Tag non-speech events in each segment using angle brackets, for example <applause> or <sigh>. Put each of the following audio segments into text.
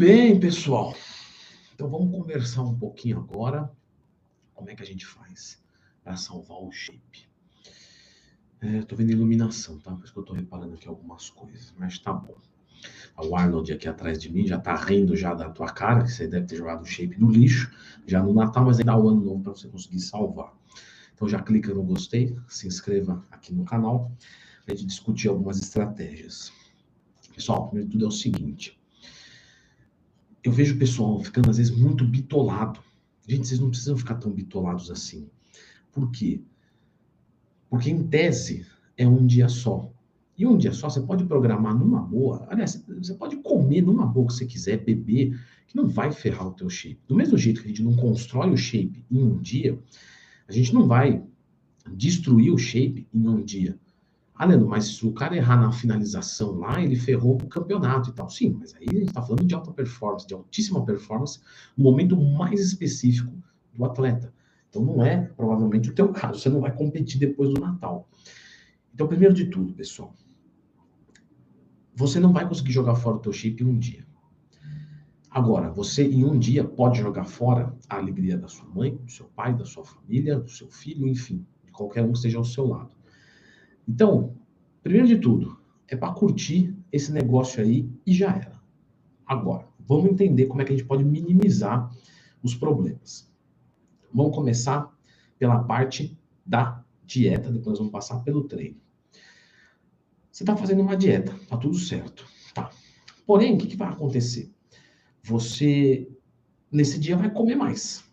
bem, pessoal. Então vamos conversar um pouquinho agora. Como é que a gente faz para salvar o shape? É, tô vendo iluminação, tá? Por isso que eu tô reparando aqui algumas coisas, mas tá bom. O Arnold aqui atrás de mim já tá rindo já da tua cara, que você deve ter jogado o shape no lixo, já no Natal, mas ainda há o ano novo para você conseguir salvar. Então já clica no gostei, se inscreva aqui no canal, a gente discutir algumas estratégias. Pessoal, primeiro de tudo é o seguinte, eu vejo o pessoal ficando às vezes muito bitolado. Gente, vocês não precisam ficar tão bitolados assim. Por quê? Porque em tese é um dia só. E um dia só você pode programar numa boa. Aliás, você pode comer numa boa que você quiser, beber, que não vai ferrar o teu shape. Do mesmo jeito que a gente não constrói o shape em um dia, a gente não vai destruir o shape em um dia. Ah, Leandro, mas se o cara errar na finalização lá, ele ferrou o campeonato e tal. Sim, mas aí a gente está falando de alta performance, de altíssima performance, no momento mais específico do atleta. Então não é provavelmente o teu caso, você não vai competir depois do Natal. Então, primeiro de tudo, pessoal, você não vai conseguir jogar fora o teu chip em um dia. Agora, você em um dia pode jogar fora a alegria da sua mãe, do seu pai, da sua família, do seu filho, enfim, de qualquer um que esteja ao seu lado. Então, primeiro de tudo, é para curtir esse negócio aí e já era. Agora, vamos entender como é que a gente pode minimizar os problemas. Vamos começar pela parte da dieta, depois vamos passar pelo treino. Você está fazendo uma dieta, tá tudo certo, tá? Porém, o que, que vai acontecer? Você nesse dia vai comer mais.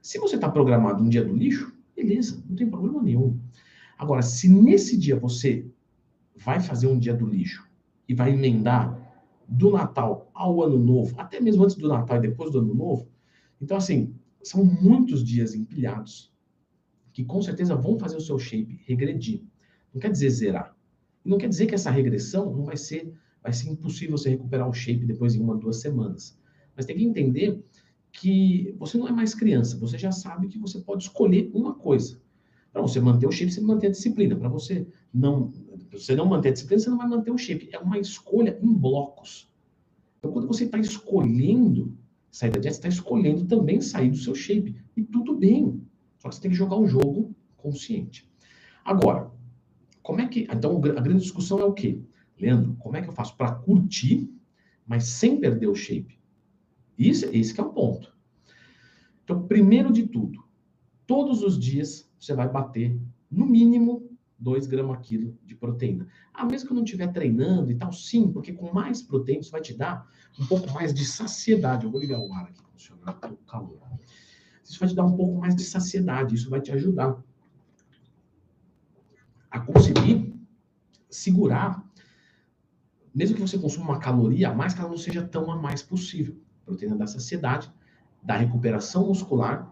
Se você está programado um dia do lixo, beleza, não tem problema nenhum. Agora, se nesse dia você vai fazer um dia do lixo e vai emendar do Natal ao Ano Novo, até mesmo antes do Natal e depois do Ano Novo, então, assim, são muitos dias empilhados que com certeza vão fazer o seu shape regredir. Não quer dizer zerar. Não quer dizer que essa regressão não vai ser, vai ser impossível você recuperar o shape depois em uma, duas semanas. Mas tem que entender que você não é mais criança, você já sabe que você pode escolher uma coisa. Para você manter o shape, você manter a disciplina. Para você não, você não manter a disciplina, você não vai manter o shape. É uma escolha em blocos. Então, quando você está escolhendo sair da dieta, você está escolhendo também sair do seu shape. E tudo bem. Só que você tem que jogar o jogo consciente. Agora, como é que. Então, a grande discussão é o quê? Leandro, como é que eu faço para curtir, mas sem perder o shape? Isso, esse é o ponto. Então, primeiro de tudo, todos os dias você vai bater, no mínimo, 2 gramas quilo de proteína. Ah, mesmo que eu não estiver treinando e tal, sim, porque com mais proteína isso vai te dar um pouco mais de saciedade. Eu vou ligar o ar aqui, funcionar o calor. Isso vai te dar um pouco mais de saciedade, isso vai te ajudar a conseguir segurar, mesmo que você consuma uma caloria a mais, que ela não seja tão a mais possível. Proteína da saciedade, da recuperação muscular.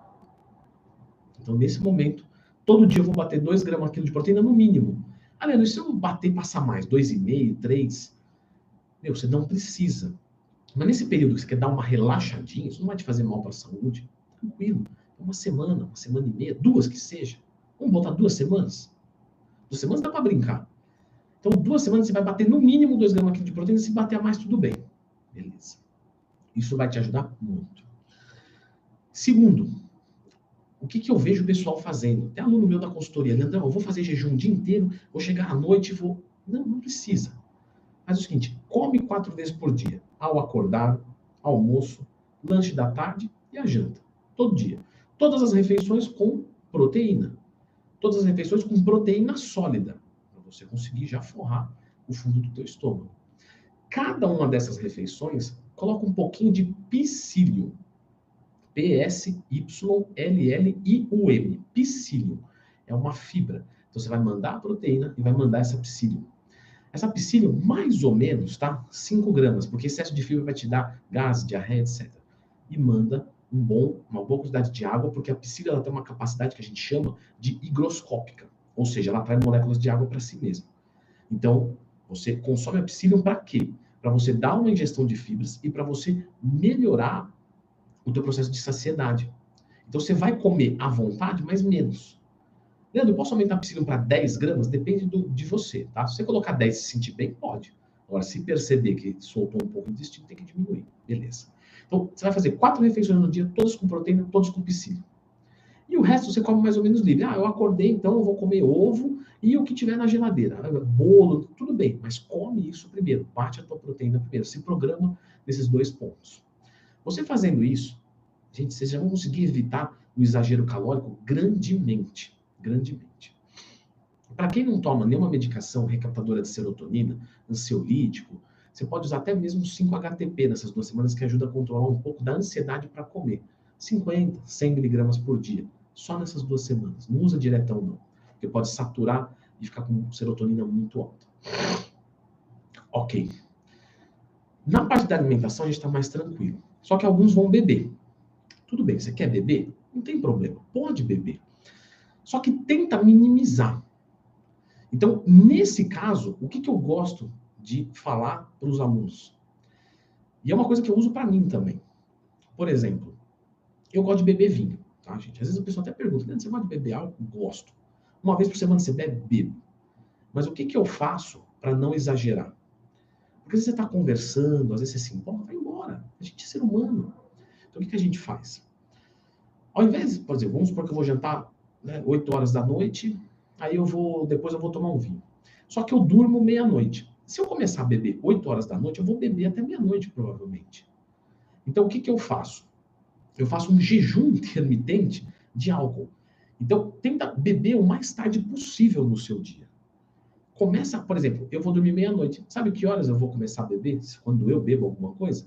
Então, nesse momento, Todo dia eu vou bater 2 gramas quilo de proteína no mínimo. Ah, se eu bater passar mais, 2,5, 3, meu, você não precisa. Mas nesse período que você quer dar uma relaxadinha, isso não vai te fazer mal para a saúde. Tranquilo. Uma semana, uma semana e meia, duas que seja. Vamos botar duas semanas? Duas semanas dá para brincar. Então, duas semanas você vai bater no mínimo 2 gramas de proteína. Se bater a mais, tudo bem. Beleza. Isso vai te ajudar muito. Segundo, o que, que eu vejo o pessoal fazendo? Até aluno meu da consultoria, Leandrão, eu vou fazer jejum o dia inteiro, vou chegar à noite e vou. Não, não precisa. Faz o seguinte: come quatro vezes por dia. Ao acordar, almoço, lanche da tarde e a janta. Todo dia. Todas as refeições com proteína. Todas as refeições com proteína sólida. Para você conseguir já forrar o fundo do teu estômago. Cada uma dessas refeições coloca um pouquinho de psyllium. P-S-Y-L-L-I-U-M. Psyllium. É uma fibra. Então você vai mandar a proteína e vai mandar essa psyllium. Essa psyllium, mais ou menos, tá? 5 gramas, porque excesso de fibra vai te dar gás, diarreia, etc. E manda um bom, uma boa quantidade de água, porque a psyllium ela tem uma capacidade que a gente chama de higroscópica. Ou seja, ela atrai moléculas de água para si mesma. Então, você consome a psyllium para quê? Para você dar uma ingestão de fibras e para você melhorar o teu processo de saciedade. Então você vai comer à vontade, mas menos. Leandro, eu posso aumentar a psyllium para 10 gramas? Depende do, de você, tá? Se você colocar 10 e se sentir bem, pode. Agora, se perceber que soltou um pouco de intestino, tem que diminuir. Beleza. Então, você vai fazer quatro refeições no dia, todas com proteína, todas com psyllium. E o resto você come mais ou menos livre. Ah, eu acordei, então eu vou comer ovo e o que tiver na geladeira. Bolo, tudo bem, mas come isso primeiro. Bate a tua proteína primeiro. Se programa nesses dois pontos. Você fazendo isso, gente, vocês já vão conseguir evitar o exagero calórico grandemente. Grandemente. Para quem não toma nenhuma medicação recaptadora de serotonina, ansiolítico, você pode usar até mesmo 5-HTP nessas duas semanas, que ajuda a controlar um pouco da ansiedade para comer. 50, 100 miligramas por dia só nessas duas semanas. Não usa diretão, não. Porque pode saturar e ficar com serotonina muito alta. Ok. Na parte da alimentação, a gente está mais tranquilo. Só que alguns vão beber. Tudo bem, você quer beber? Não tem problema. Pode beber. Só que tenta minimizar. Então, nesse caso, o que, que eu gosto de falar para os alunos? E é uma coisa que eu uso para mim também. Por exemplo, eu gosto de beber vinho tá, gente? Às vezes a pessoa até pergunta, você gosta de beber álcool? Gosto. Uma vez por semana você bebe? Bebo. Mas o que, que eu faço para não exagerar? Porque você está conversando, às vezes você se importa, vai embora. A gente é ser humano. O que, que a gente faz? Ao invés, por exemplo, vamos supor que eu vou jantar né, 8 horas da noite, aí eu vou, depois eu vou tomar um vinho. Só que eu durmo meia-noite. Se eu começar a beber 8 horas da noite, eu vou beber até meia-noite, provavelmente. Então, o que, que eu faço? eu faço um jejum <laughs> intermitente de álcool. Então, tenta beber o mais tarde possível no seu dia. Começa, por exemplo, eu vou dormir meia-noite. Sabe que horas eu vou começar a beber? Quando eu bebo alguma coisa?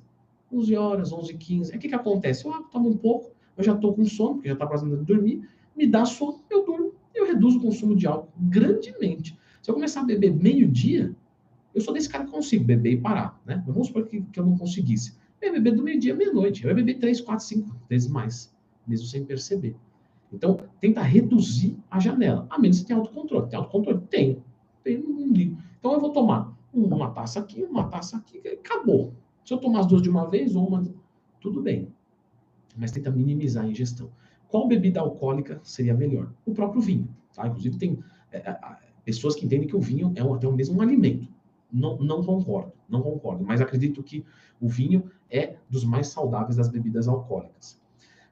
11 horas, 11 15 Aí o que, que acontece? Eu tomo um pouco, eu já estou com sono, porque já está quase de dormir, me dá sono, eu durmo, eu reduzo o consumo de álcool grandemente. Se eu começar a beber meio-dia, eu sou desse cara que consigo beber e parar, né? Vamos supor que, que eu não conseguisse. Eu ia beber do meio-dia à meia-noite. Eu ia beber três, quatro, cinco vezes mais, mesmo sem perceber. Então, tenta reduzir a janela. A menos que tenha autocontrole. Tem autocontrole? Tem. Tem, não ligo. Então, eu vou tomar uma taça aqui, uma taça aqui, acabou. Se eu tomar as duas de uma vez, ou uma. Tudo bem. Mas tenta minimizar a ingestão. Qual bebida alcoólica seria melhor? O próprio vinho. Tá? Inclusive, tem é, é, pessoas que entendem que o vinho é até o mesmo alimento. Não, não concordo, não concordo. Mas acredito que o vinho é dos mais saudáveis das bebidas alcoólicas.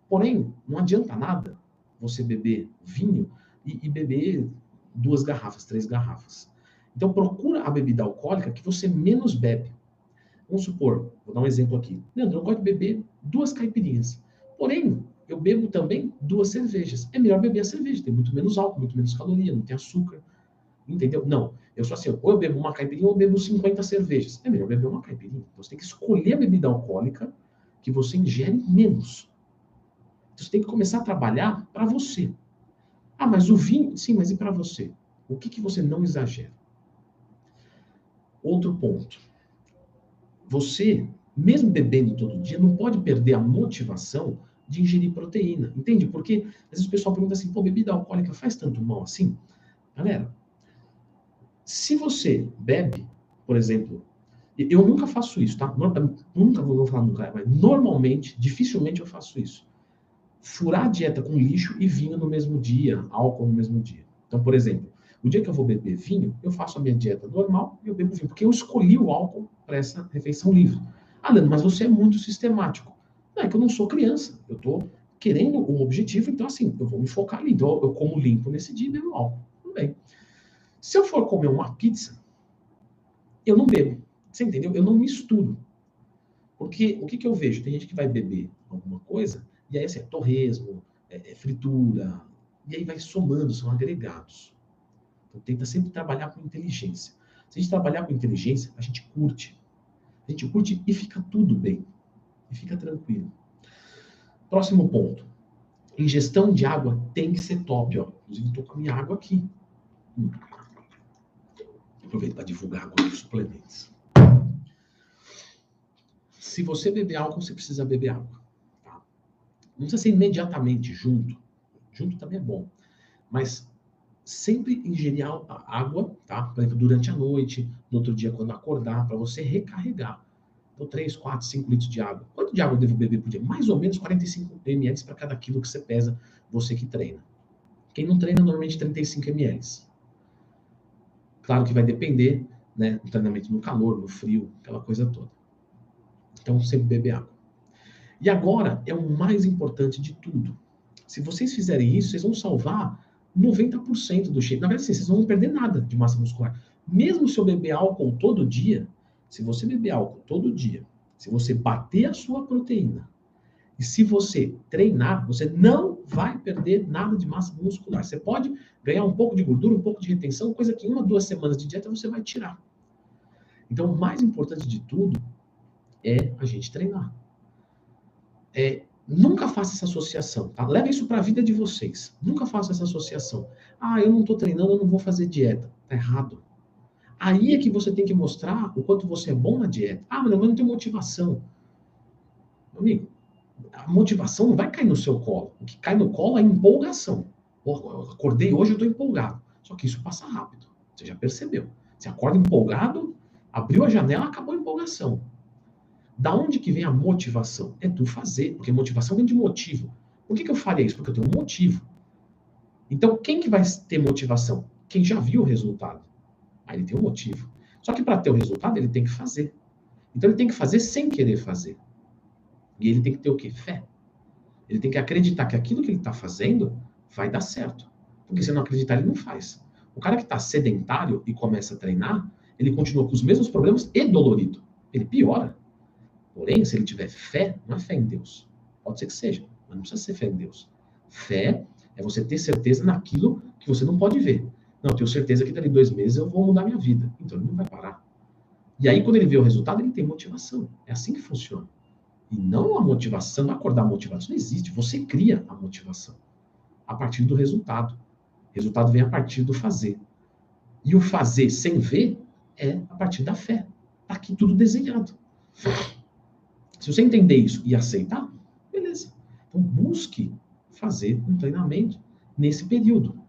Porém, não adianta nada você beber vinho e, e beber duas garrafas, três garrafas. Então, procura a bebida alcoólica que você menos bebe. Vamos supor, vou dar um exemplo aqui. Leandro, eu gosto de beber duas caipirinhas. Porém, eu bebo também duas cervejas. É melhor beber a cerveja, tem muito menos álcool, muito menos caloria, não tem açúcar. Entendeu? Não. Eu sou assim, ou eu bebo uma caipirinha ou eu bebo 50 cervejas. É melhor beber uma caipirinha. Então, você tem que escolher a bebida alcoólica que você ingere menos. Então, você tem que começar a trabalhar para você. Ah, mas o vinho, sim, mas e para você? O que, que você não exagera? Outro ponto. Você, mesmo bebendo todo dia, não pode perder a motivação de ingerir proteína. Entende? Porque às vezes o pessoal pergunta assim, pô, bebida alcoólica faz tanto mal assim? Galera, se você bebe, por exemplo, eu nunca faço isso, tá? Nunca vou falar nunca, mas normalmente, dificilmente eu faço isso. Furar a dieta com lixo e vinho no mesmo dia, álcool no mesmo dia. Então, por exemplo, o dia que eu vou beber vinho, eu faço a minha dieta normal e eu bebo vinho, porque eu escolhi o álcool para essa refeição livre. Ah, Leandro, mas você é muito sistemático. Não, é que eu não sou criança, eu estou querendo um objetivo, então assim, eu vou me focar ali. Então, eu como limpo nesse dia e bebo álcool. Tudo bem. Se eu for comer uma pizza, eu não bebo. Você entendeu? Eu não misturo. Porque o que, que eu vejo? Tem gente que vai beber alguma coisa, e aí assim, é torresmo, é, é fritura, e aí vai somando, são agregados. Então tenta sempre trabalhar com inteligência. Se a gente trabalhar com inteligência, a gente curte. A gente curte e fica tudo bem. E fica tranquilo. Próximo ponto. Ingestão de água tem que ser top. Ó. Inclusive, estou com a minha água aqui. Hum. Aproveito para divulgar agora os suplementos. Se você beber álcool, você precisa beber água. Tá? Não precisa ser imediatamente junto. Junto também é bom. Mas sempre ingerir água, tá? Por exemplo, durante a noite, no outro dia quando acordar, para você recarregar. Então, 3, 4, 5 litros de água. Quanto de água eu devo beber por dia? Mais ou menos 45 ml para cada quilo que você pesa, você que treina. Quem não treina, normalmente 35 ml. Claro que vai depender né? Um treinamento no calor, no frio, aquela coisa toda. Então, sempre beber água. E agora é o mais importante de tudo. Se vocês fizerem isso, vocês vão salvar 90% do shape. Na verdade, assim, vocês não vão perder nada de massa muscular. Mesmo se eu beber álcool todo dia, se você beber álcool todo dia, se você bater a sua proteína, e se você treinar, você não vai perder nada de massa muscular. Você pode ganhar um pouco de gordura, um pouco de retenção, coisa que em uma, duas semanas de dieta você vai tirar. Então, o mais importante de tudo é a gente treinar. É, nunca faça essa associação, tá? Leva isso para a vida de vocês. Nunca faça essa associação. Ah, eu não estou treinando, eu não vou fazer dieta. Tá errado. Aí é que você tem que mostrar o quanto você é bom na dieta. Ah, mas eu não tenho motivação. Meu amigo, a motivação não vai cair no seu colo. O que cai no colo é empolgação. Eu acordei hoje, eu estou empolgado. Só que isso passa rápido. Você já percebeu. Você acorda empolgado, abriu a janela, acabou a empolgação. Da onde que vem a motivação? É tu fazer, porque motivação vem de motivo. Por que, que eu faria isso? Porque eu tenho um motivo. Então, quem que vai ter motivação? Quem já viu o resultado. Aí ele tem um motivo. Só que para ter o resultado, ele tem que fazer. Então, ele tem que fazer sem querer fazer. E ele tem que ter o quê? Fé. Ele tem que acreditar que aquilo que ele está fazendo vai dar certo. Porque se não acreditar, ele não faz. O cara que está sedentário e começa a treinar, ele continua com os mesmos problemas e dolorido. Ele piora. Porém, se ele tiver fé, não é fé em Deus. Pode ser que seja, mas não precisa ser fé em Deus. Fé é você ter certeza naquilo que você não pode ver. Não, tenho certeza que dali dois meses eu vou mudar minha vida. Então ele não vai parar. E aí, quando ele vê o resultado, ele tem motivação. É assim que funciona. E não a motivação, acordar a motivação não existe. Você cria a motivação a partir do resultado. O resultado vem a partir do fazer. E o fazer sem ver é a partir da fé. Está aqui tudo desenhado. Se você entender isso e aceitar, beleza. Então busque fazer um treinamento nesse período.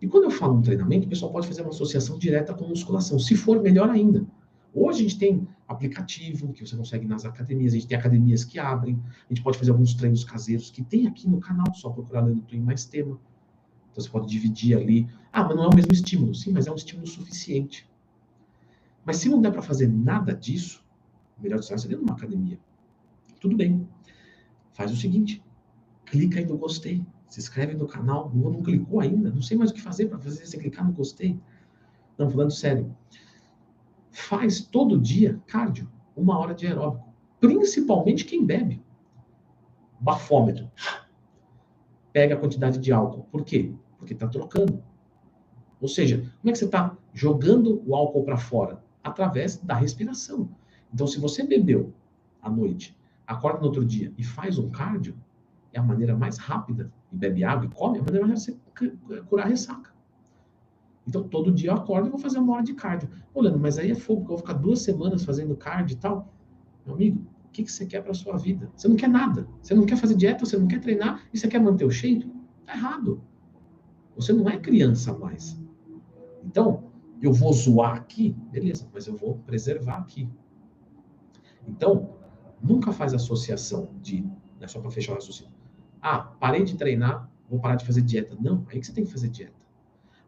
E quando eu falo um treinamento, o pessoal pode fazer uma associação direta com musculação. Se for, melhor ainda. Hoje a gente tem aplicativo que você consegue nas academias, a gente tem academias que abrem, a gente pode fazer alguns treinos caseiros que tem aqui no canal, só procurar no YouTube mais tema. Então você pode dividir ali. Ah, mas não é o mesmo estímulo. Sim, mas é um estímulo suficiente. Mas se não der para fazer nada disso, melhor de seria numa academia. Tudo bem. Faz o seguinte: clica aí no gostei. Se inscreve no canal. Não, não clicou ainda. Não sei mais o que fazer para fazer você clicar no gostei. Não, falando sério. Faz todo dia cardio, uma hora de aeróbico. Principalmente quem bebe. Bafômetro. Pega a quantidade de álcool. Por quê? Porque está trocando. Ou seja, como é que você está jogando o álcool para fora? Através da respiração. Então, se você bebeu à noite acorda no outro dia e faz um cardio, é a maneira mais rápida, e bebe água e come, é a maneira mais rápida de você curar a ressaca. Então, todo dia eu acordo e vou fazer uma hora de cardio. Olhando, mas aí é fogo, eu vou ficar duas semanas fazendo cardio e tal. Meu amigo, o que, que você quer para sua vida? Você não quer nada. Você não quer fazer dieta, você não quer treinar e você quer manter o shape? Tá errado. Você não é criança mais. Então, eu vou zoar aqui, beleza, mas eu vou preservar aqui. Então, nunca faz associação de, né, só para fechar o raciocínio. Ah, parei de treinar, vou parar de fazer dieta. Não, aí que você tem que fazer dieta.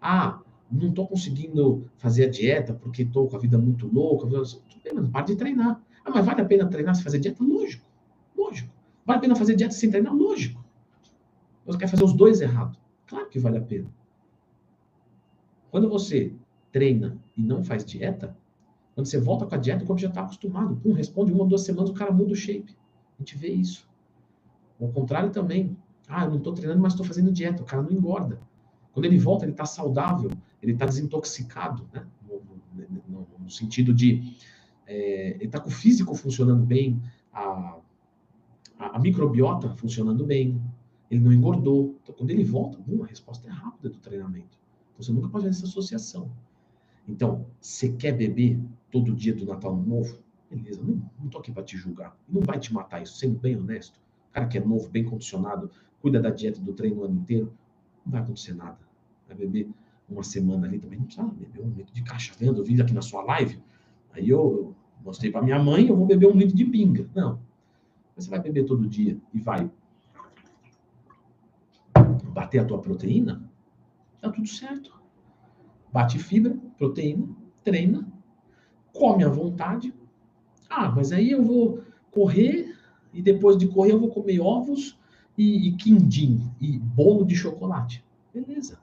Ah, não estou conseguindo fazer a dieta porque estou com a vida muito louca. Tudo bem, mas para de treinar. Ah, mas vale a pena treinar se fazer dieta? Lógico, lógico. Vale a pena fazer dieta sem treinar? Lógico. Você quer fazer os dois errados? Claro que vale a pena. Quando você treina e não faz dieta, quando você volta com a dieta, o corpo já está acostumado. Pum, responde uma, duas semanas, o cara muda o shape. A gente vê isso. Ao contrário também. Ah, eu não estou treinando, mas estou fazendo dieta. O cara não engorda. Quando ele volta, ele está saudável, ele está desintoxicado, né? No, no, no, sentido de é, ele está com o físico funcionando bem, a, a, a, microbiota funcionando bem, ele não engordou. Então, quando ele volta, bum, a resposta é rápida do treinamento. Então, você nunca pode fazer essa associação. Então, você quer beber todo dia do Natal Novo? Beleza, não, não tô aqui para te julgar. Não vai te matar isso, sendo bem honesto. Cara que é novo, bem condicionado, cuida da dieta do treino o ano inteiro, não vai acontecer nada. Vai beber uma semana ali também, não precisa beber um litro de caixa vendo, eu aqui na sua live, aí eu, eu mostrei para minha mãe, eu vou beber um litro de pinga. Não. Você vai beber todo dia e vai bater a tua proteína, tá tudo certo. Bate fibra, proteína, treina, come à vontade. Ah, mas aí eu vou correr e depois de correr eu vou comer ovos e, e quindim e bolo de chocolate. Beleza.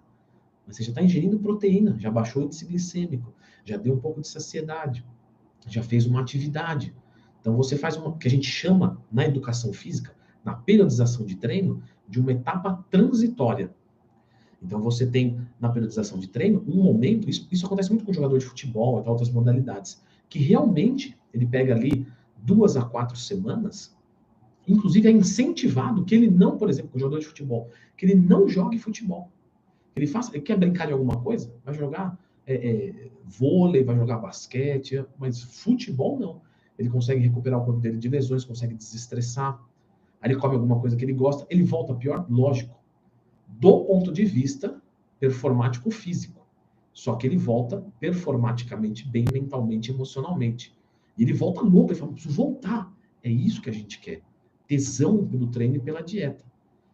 Mas você já está ingerindo proteína, já baixou o índice glicêmico, já deu um pouco de saciedade, já fez uma atividade. Então você faz uma que a gente chama na educação física, na periodização de treino, de uma etapa transitória. Então você tem na periodização de treino um momento, isso, isso acontece muito com jogador de futebol, até outras modalidades, que realmente ele pega ali duas a quatro semanas, inclusive é incentivado que ele não, por exemplo, com jogador de futebol, que ele não jogue futebol. Ele faça, ele quer brincar de alguma coisa, vai jogar é, é, vôlei, vai jogar basquete, mas futebol não. Ele consegue recuperar o corpo dele de lesões, consegue desestressar. Aí ele come alguma coisa que ele gosta, ele volta pior, lógico do ponto de vista performático físico. Só que ele volta performaticamente bem mentalmente, emocionalmente. E ele volta louco, ele fala, preciso voltar. É isso que a gente quer. Tesão pelo treino e pela dieta.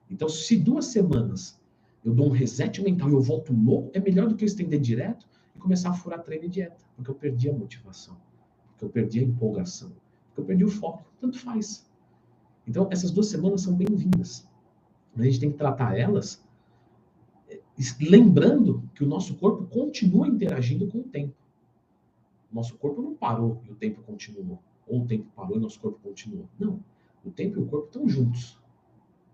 Então, se duas semanas eu dou um reset mental e eu volto louco, é melhor do que eu estender direto e começar a furar treino e dieta. Porque eu perdi a motivação. Porque eu perdi a empolgação. Porque eu perdi o foco. Tanto faz. Então, essas duas semanas são bem-vindas. A gente tem que tratar elas lembrando que o nosso corpo continua interagindo com o tempo. Nosso corpo não parou e o tempo continuou. Ou o tempo parou e nosso corpo continuou. Não. O tempo e o corpo estão juntos.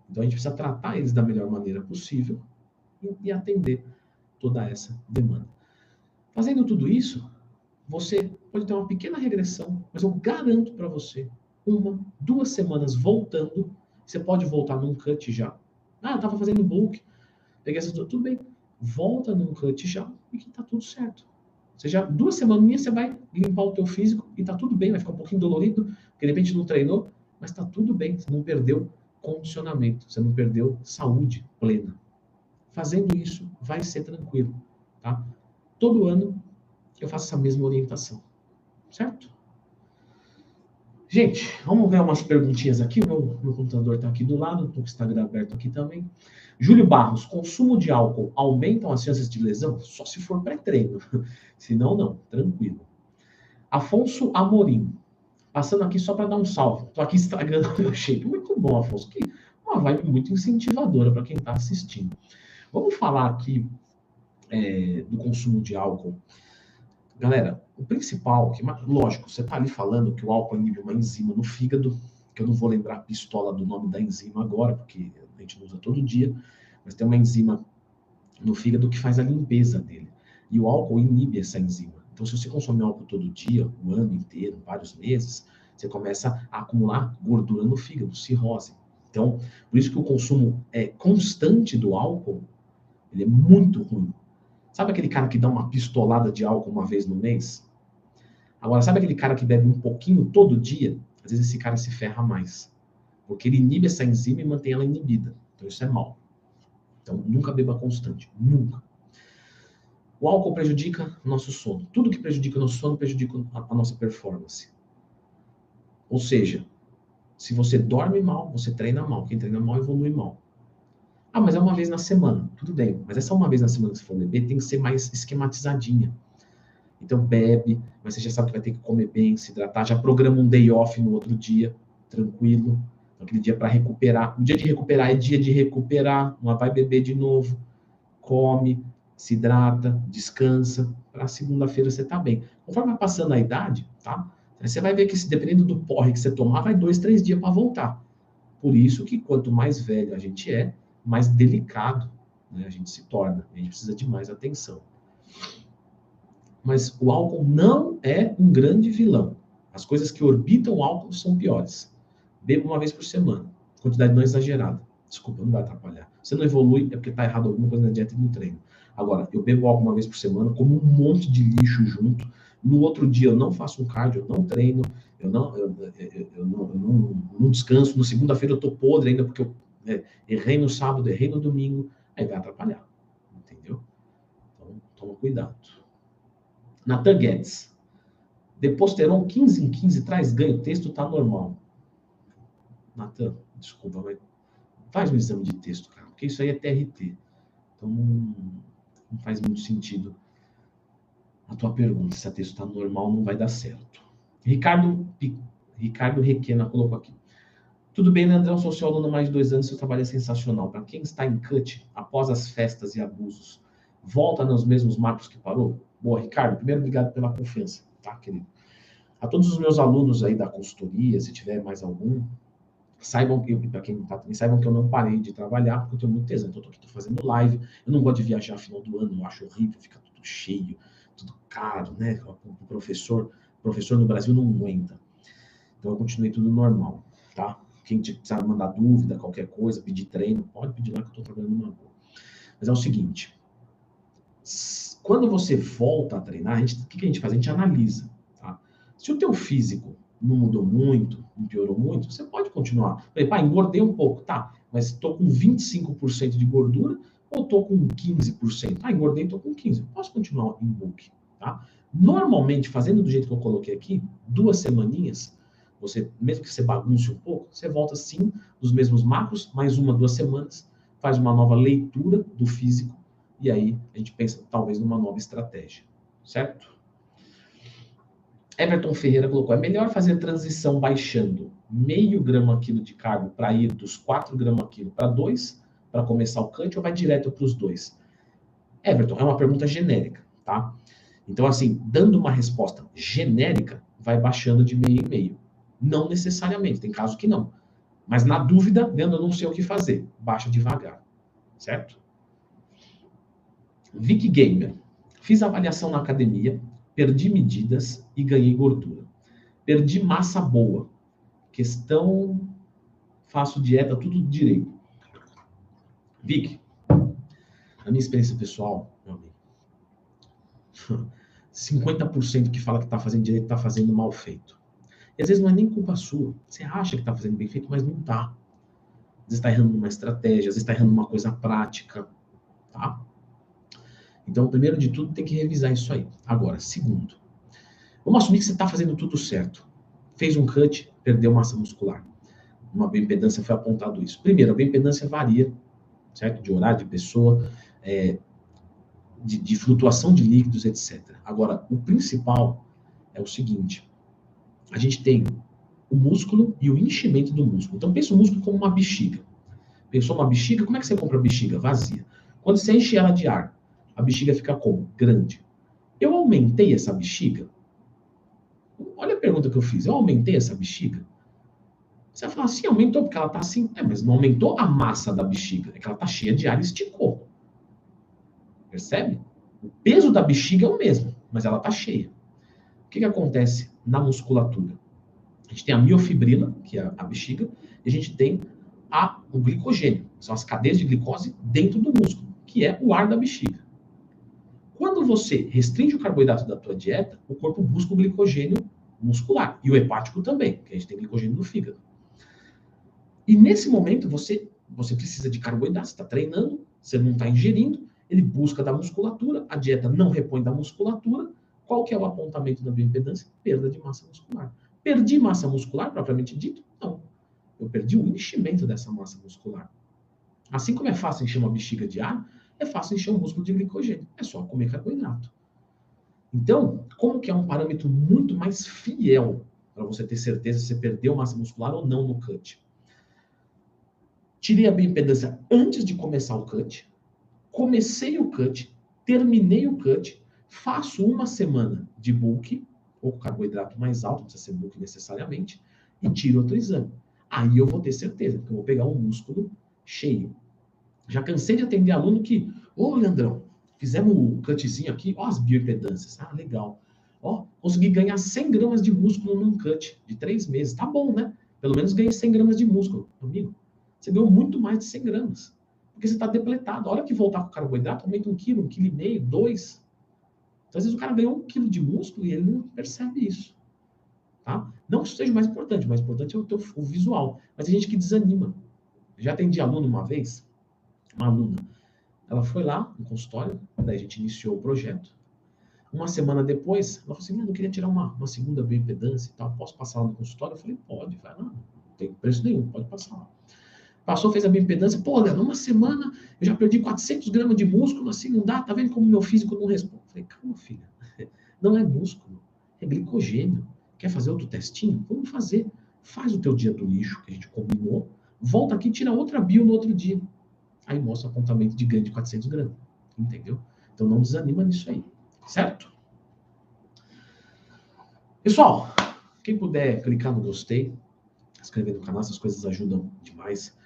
Então a gente precisa tratar eles da melhor maneira possível e, e atender toda essa demanda. Fazendo tudo isso, você pode ter uma pequena regressão, mas eu garanto para você, uma, duas semanas voltando, você pode voltar num cut já. Ah, eu estava fazendo bulk, Peguei duas, tudo bem. Volta num cut já e que tá tudo certo. Você já, duas semaninhas você vai limpar o teu físico e tá tudo bem, vai ficar um pouquinho dolorido, porque de repente não treinou, mas tá tudo bem, você não perdeu condicionamento, você não perdeu saúde plena. Fazendo isso, vai ser tranquilo, tá? Todo ano eu faço essa mesma orientação, certo? Gente, vamos ver umas perguntinhas aqui. Meu, meu computador está aqui do lado, estou com o Instagram aberto aqui também. Júlio Barros, consumo de álcool aumentam as chances de lesão? Só se for pré-treino. <laughs> Se não, não. Tranquilo. Afonso Amorim, passando aqui só para dar um salve. Estou aqui estragando o meu shape. Muito bom, Afonso. Que uma vibe muito incentivadora para quem está assistindo. Vamos falar aqui é, do consumo de álcool. Galera, o principal, que, lógico, você está ali falando que o álcool inibe uma enzima no fígado, que eu não vou lembrar a pistola do nome da enzima agora, porque a gente usa todo dia, mas tem uma enzima no fígado que faz a limpeza dele. E o álcool inibe essa enzima. Então, se você consome álcool todo dia, o ano inteiro, vários meses, você começa a acumular gordura no fígado, cirrose. Então, por isso que o consumo é constante do álcool, ele é muito ruim. Sabe aquele cara que dá uma pistolada de álcool uma vez no mês? Agora, sabe aquele cara que bebe um pouquinho todo dia? Às vezes esse cara se ferra mais. Porque ele inibe essa enzima e mantém ela inibida. Então isso é mal. Então nunca beba constante. Nunca. O álcool prejudica nosso sono. Tudo que prejudica o nosso sono prejudica a, nossa performance. Ou seja, se você dorme mal, você treina mal. Quem treina mal evolui mal. Ah, mas é uma vez na semana. Tudo bem. Mas essa uma vez na semana que você for beber tem que ser mais esquematizadinha. Então bebe, mas você já sabe que vai ter que comer bem, se hidratar, já programa um day off no outro dia, tranquilo. Aquele dia para recuperar. O dia de recuperar é dia de recuperar, não vai beber de novo. Come, se hidrata, descansa. Para segunda-feira você tá bem. Conforme vai passando a idade, tá? Você vai ver que, dependendo do porre que você tomar, vai dois, três dias para voltar. Por isso que quanto mais velho a gente é, mais delicado né, a gente se torna. A gente precisa de mais atenção. Mas o álcool não é um grande vilão. As coisas que orbitam o álcool são piores. Beba uma vez por semana. Quantidade não exagerada. Desculpa, não vai atrapalhar. Você não evolui, é porque está errado alguma coisa na dieta e no treino. Agora, eu bebo álcool uma vez por semana, como um monte de lixo junto. No outro dia eu não faço um cardio, eu não treino, eu não, eu, eu, eu não, não, não descanso. No segunda-feira eu tô podre ainda porque eu é, errei no sábado, errei no domingo. Aí vai atrapalhar. Entendeu? Então, toma cuidado. Nathan Guedes. Deposteron 15 em 15 traz ganho, o texto está normal. Natan, desculpa, mas faz um exame de texto, cara, porque isso aí é TRT. Então não, não faz muito sentido a tua pergunta, se a texto está normal, não vai dar certo. Ricardo, Ricardo Requena colocou aqui. Tudo bem, Leandrão, sociólogo há mais de dois anos, seu trabalho é sensacional. Para quem está em cut, após as festas e abusos, volta nos mesmos marcos que parou? Boa, Ricardo, primeiro, obrigado pela confiança, tá, querido? A todos os meus alunos aí da consultoria, se tiver mais algum, saibam que, para quem está também, saibam que eu não parei de trabalhar, porque eu tenho muito tesão. Então, eu tô fazendo live. Eu não gosto de viajar no final do ano, eu acho horrível, fica tudo cheio, tudo caro, né? O professor, o professor no Brasil não aguenta. Então, eu continuei tudo normal, tá? Quem precisar mandar dúvida, qualquer coisa, pedir treino, pode pedir lá que eu estou trabalhando numa boa. Mas é o seguinte: quando você volta a treinar, a gente, o que a gente faz? A gente analisa. Se o teu físico não mudou muito, não piorou muito, você pode continuar. Falei, pá, engordei um pouco, tá, mas estou com 25% de gordura ou estou com 15%? Ah, engordei, estou com 15%. Posso continuar em bulk, tá? Normalmente, fazendo do jeito que eu coloquei aqui, duas semaninhas, você, mesmo que você bagunce um pouco, você volta sim nos mesmos macros, mais uma, duas semanas, faz uma nova leitura do físico, e aí a gente pensa talvez numa nova estratégia, certo? Everton Ferreira colocou: é melhor fazer transição baixando meio grama quilo de carbo para ir dos 4 gramas quilo para 2 para começar o cut ou vai direto para os dois? Everton, é uma pergunta genérica, tá? Então, assim, dando uma resposta genérica, vai baixando de meio em meio. Não necessariamente, tem caso que não. Mas na dúvida, vendo eu não sei o que fazer, baixa devagar, certo? Vic Gamer. Fiz avaliação na academia, perdi medidas e ganhei gordura. Perdi massa boa. Questão, faço dieta, tudo direito. Vic, na minha experiência pessoal, meu amigo, <laughs> 50% que fala que está fazendo direito está fazendo mal feito. E às vezes não é nem culpa sua. Você acha que está fazendo bem feito, mas não está. Às vezes está errando numa estratégia, às vezes está errando numa coisa prática. Tá? Então, primeiro de tudo, tem que revisar isso aí. Agora, segundo, vamos assumir que você está fazendo tudo certo. Fez um cut, perdeu massa muscular. Uma bioimpedância foi apontado isso. Primeiro, a bioimpedância varia, certo? De horário, de pessoa, é, de, de flutuação de líquidos, etc. Agora, o principal é o seguinte: a gente tem o músculo e o enchimento do músculo. Então, pensa o músculo como uma bexiga. Pensou uma bexiga? Como é que você compra a bexiga? Vazia. Quando você enche ela de ar, a bexiga fica como? Grande. Eu aumentei essa bexiga? Olha a pergunta que eu fiz. Eu aumentei essa bexiga? Você vai falar assim, aumentou porque ela está assim. É, mas não aumentou a massa da bexiga. É que ela está cheia de ar e esticou. Percebe? O peso da bexiga é o mesmo, mas ela está cheia. O que, que acontece na musculatura? A gente tem a miofibrina, que é a bexiga, e a gente tem a, o glicogênio, que são as cadeias de glicose dentro do músculo, que é o ar da bexiga. Quando você restringe o carboidrato da tua dieta, o corpo busca o glicogênio muscular e o hepático também, que a gente tem glicogênio no fígado. E nesse momento você você precisa de carboidrato, você está treinando, você não está ingerindo, ele busca da musculatura, a dieta não repõe da musculatura. Qual que é o apontamento da bioimpedância? Perda de massa muscular. Perdi massa muscular, propriamente dito? Não. Eu perdi o enchimento dessa massa muscular. Assim como é fácil encher uma bexiga de ar, é fácil encher um músculo de glicogênio. É só comer carboidrato. Então, como que é um parâmetro muito mais fiel para você ter certeza se você perdeu massa muscular ou não no cut? Tirei a bioimpedância antes de começar o cut, comecei o cut, terminei o cut, faço uma semana de bulk, ou carboidrato mais alto, não precisa ser bulk necessariamente, e tiro outro exame. Aí eu vou ter certeza, que eu vou pegar um músculo cheio. Já cansei de atender aluno que, ô Leandrão, fizemos o cutzinho aqui, ó as bioimpedâncias. Ah, legal. Ó, consegui ganhar 100 gramas de músculo num cut de três meses. Tá bom, né? Pelo menos ganhei 100 gramas de músculo. Amigo, você ganhou muito mais de 100 gramas. Porque você está depletado. A hora que voltar com carboidrato, aumenta um quilo, um quilo e meio, dois. Então, às vezes o cara ganhou um quilo de músculo e ele não percebe isso. Tá? Não que isso seja mais importante, o mais importante é o teu o visual. Mas tem gente que desanima. Já atendi aluno uma vez, uma aluna. Ela foi lá no consultório, daí a gente iniciou o projeto. Uma semana depois, ela falou assim: eu queria tirar uma, uma segunda bioimpedância e tal, posso passar lá no consultório? Eu falei: pode, vai lá, não tem preço nenhum, pode passar lá. Passou, fez a bioimpedância, pô, Léo, numa semana eu já perdi 400 gramas de músculo, assim não dá, tá vendo como meu físico não responde? Falei: calma, filha, <laughs> Não é músculo, é glicogênio. Quer fazer outro testinho? Vamos fazer. Faz o teu dia do lixo, que a gente combinou, volta aqui e tira outra bio no outro dia. Aí mostra o apontamento de ganho de 400 gramas. Entendeu? Então não desanima nisso aí. Certo? Pessoal, quem puder clicar no gostei, inscrever no canal, essas coisas ajudam demais.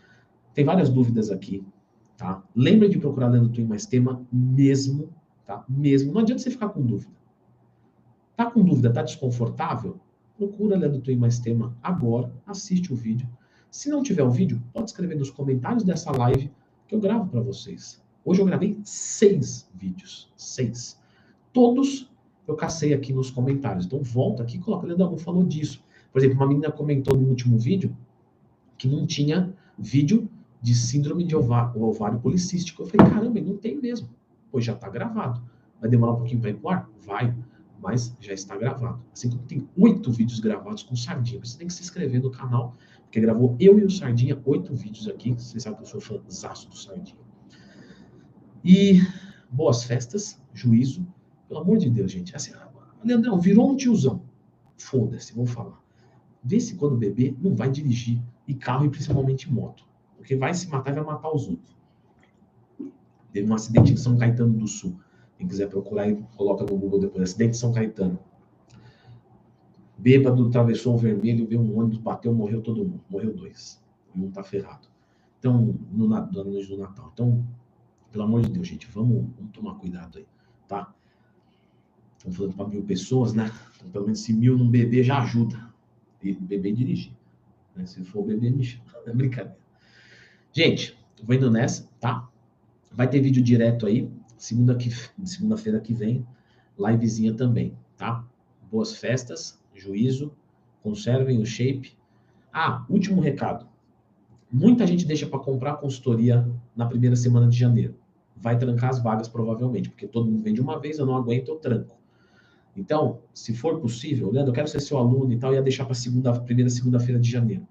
Tem várias dúvidas aqui, tá? Lembre de procurar Lendo Twin Mais Tema mesmo, tá? Mesmo. Não adianta você ficar com dúvida. Tá com dúvida, tá desconfortável? Procura Lendo Twin Mais Tema agora, assiste o vídeo. Se não tiver o vídeo, pode escrever nos comentários dessa live que eu gravo para vocês. Hoje eu gravei seis vídeos. Seis. Todos eu cacei aqui nos comentários. Então volta aqui e coloca. Leandro falou disso. Por exemplo, uma menina comentou no último vídeo que não tinha vídeo de síndrome de ovário, ovário policístico. Eu falei, caramba, não tem mesmo. Pois já está gravado. Vai demorar um pouquinho para ir pro ar? Vai, mas já está gravado. Assim como tem oito vídeos gravados com Sardinha. Você tem que se inscrever no canal, porque gravou eu e o Sardinha oito vídeos aqui. Vocês sabem que eu sou fãzaço do Sardinha. E boas festas, juízo. Pelo amor de Deus, gente. Assim, Leandrão, virou um tiozão. Foda-se, vou falar. Vê se quando beber não vai dirigir e carro e principalmente moto. Porque vai se matar e vai matar os outros. Teve um acidente em São Caetano do Sul. Quem quiser procurar coloca no Google depois. Acidente de São Caetano. Bêbado atravessou o vermelho, veio um ônibus, bateu, morreu todo mundo. Morreu dois. Um tá ferrado. Então, no, na, noite do Natal. Então, pelo amor de Deus, gente, vamos, vamos tomar cuidado aí, tá? Estamos falando para mil pessoas, né? Então, pelo menos se mil não beber já ajuda. E beber e dirigir. Né? Se for beber, me chama. <laughs> É brincadeira. Gente, vou indo nessa, tá? Vai ter vídeo direto aí, segunda que, segunda-feira que vem, livezinha também, tá? Boas festas, juízo, conservem o shape. Ah, último recado. Muita gente deixa para comprar consultoria na primeira semana de janeiro vai trancar as vagas provavelmente, porque todo mundo vem de uma vez, eu não aguento, eu tranco. Então, se for possível, Leandro, eu quero ser seu aluno e tal, ia deixar para segunda, primeira segunda-feira de janeiro.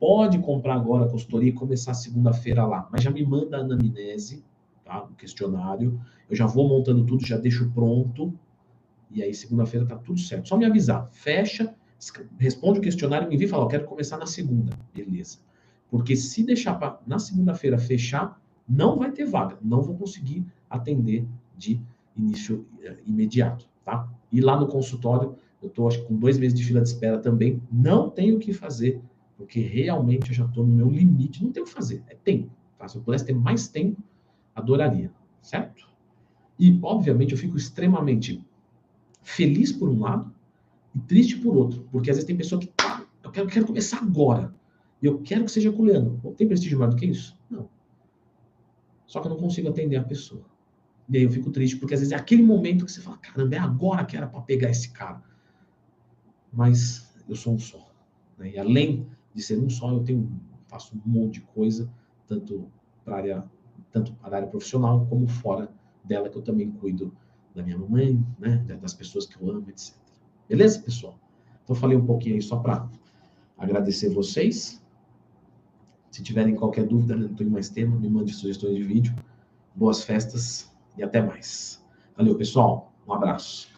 Pode comprar agora a consultoria e começar segunda-feira lá, mas já me manda a anamnese, tá? O questionário. Eu já vou montando tudo, já deixo pronto. E aí, segunda-feira tá tudo certo. Só me avisar. Fecha, responde o questionário, me envia e fala: Eu quero começar na segunda. Beleza. Porque se deixar pra, na segunda-feira fechar, não vai ter vaga, não vou conseguir atender de início eh, imediato, tá? E lá no consultório, eu estou acho com dois meses de fila de espera também, não tenho o que fazer, porque realmente eu já estou no meu limite, não tenho o que fazer, é tempo, tá? Se eu pudesse ter mais tempo, adoraria, certo? E, obviamente, eu fico extremamente feliz por um lado e triste por outro, porque às vezes tem pessoa que, ah, eu quero, quero começar agora, e eu quero que seja com o Leandro. Tem prestígio maior do que isso? Não. Só que eu não consigo atender a pessoa. E aí eu fico triste, porque às vezes é aquele momento que você fala, caramba, é agora que era para pegar esse cara. Mas eu sou um só. Né? E além de ser um só, eu tenho, faço um monte de coisa, tanto para área, tanto para a área profissional, como fora dela, que eu também cuido da minha mamãe, né? das pessoas que eu amo, etc. Beleza, pessoal? Então, falei um pouquinho aí só para agradecer vocês. Se tiverem qualquer dúvida, não tenho mais tema, me mande sugestões de vídeo. Boas festas e até mais. Valeu, pessoal. Um abraço.